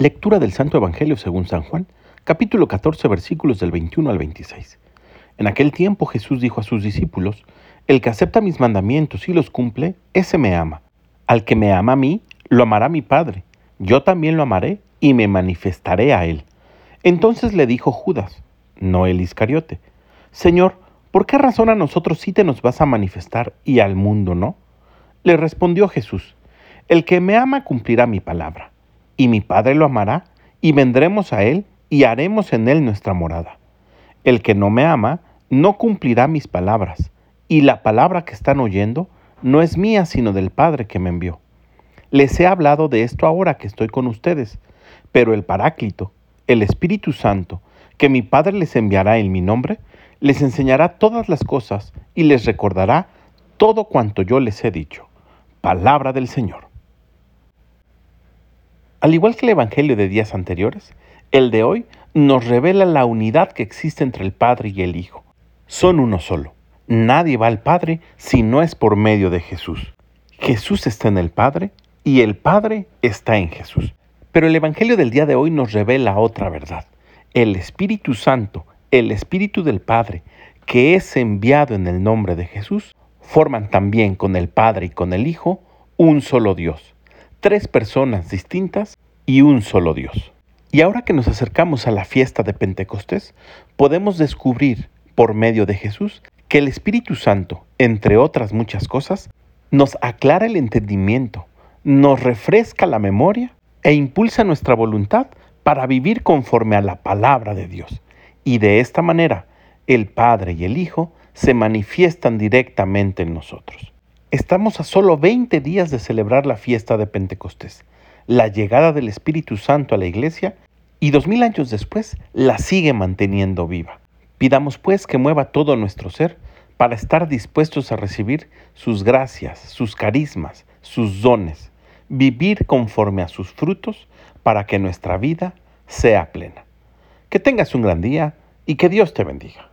Lectura del Santo Evangelio según San Juan, capítulo 14, versículos del 21 al 26. En aquel tiempo Jesús dijo a sus discípulos, El que acepta mis mandamientos y los cumple, ese me ama. Al que me ama a mí, lo amará mi Padre. Yo también lo amaré y me manifestaré a él. Entonces le dijo Judas, no el Iscariote, Señor, ¿por qué razón a nosotros sí te nos vas a manifestar y al mundo no? Le respondió Jesús, El que me ama cumplirá mi palabra, y mi Padre lo amará, y vendremos a él y haremos en él nuestra morada. El que no me ama no cumplirá mis palabras, y la palabra que están oyendo no es mía, sino del Padre que me envió. Les he hablado de esto ahora que estoy con ustedes, pero el Paráclito, el Espíritu Santo, que mi Padre les enviará en mi nombre, les enseñará todas las cosas y les recordará todo cuanto yo les he dicho. Palabra del Señor. Al igual que el Evangelio de días anteriores, el de hoy nos revela la unidad que existe entre el Padre y el Hijo. Son uno solo. Nadie va al Padre si no es por medio de Jesús. Jesús está en el Padre y el Padre está en Jesús. Pero el Evangelio del día de hoy nos revela otra verdad. El Espíritu Santo, el Espíritu del Padre, que es enviado en el nombre de Jesús, forman también con el Padre y con el Hijo un solo Dios. Tres personas distintas y un solo Dios. Y ahora que nos acercamos a la fiesta de Pentecostés, podemos descubrir, por medio de Jesús, que el Espíritu Santo, entre otras muchas cosas, nos aclara el entendimiento, nos refresca la memoria e impulsa nuestra voluntad para vivir conforme a la palabra de Dios. Y de esta manera, el Padre y el Hijo se manifiestan directamente en nosotros. Estamos a solo 20 días de celebrar la fiesta de Pentecostés, la llegada del Espíritu Santo a la iglesia y dos mil años después la sigue manteniendo viva. Pidamos pues que mueva todo nuestro ser para estar dispuestos a recibir sus gracias, sus carismas, sus dones, vivir conforme a sus frutos para que nuestra vida sea plena. Que tengas un gran día y que Dios te bendiga.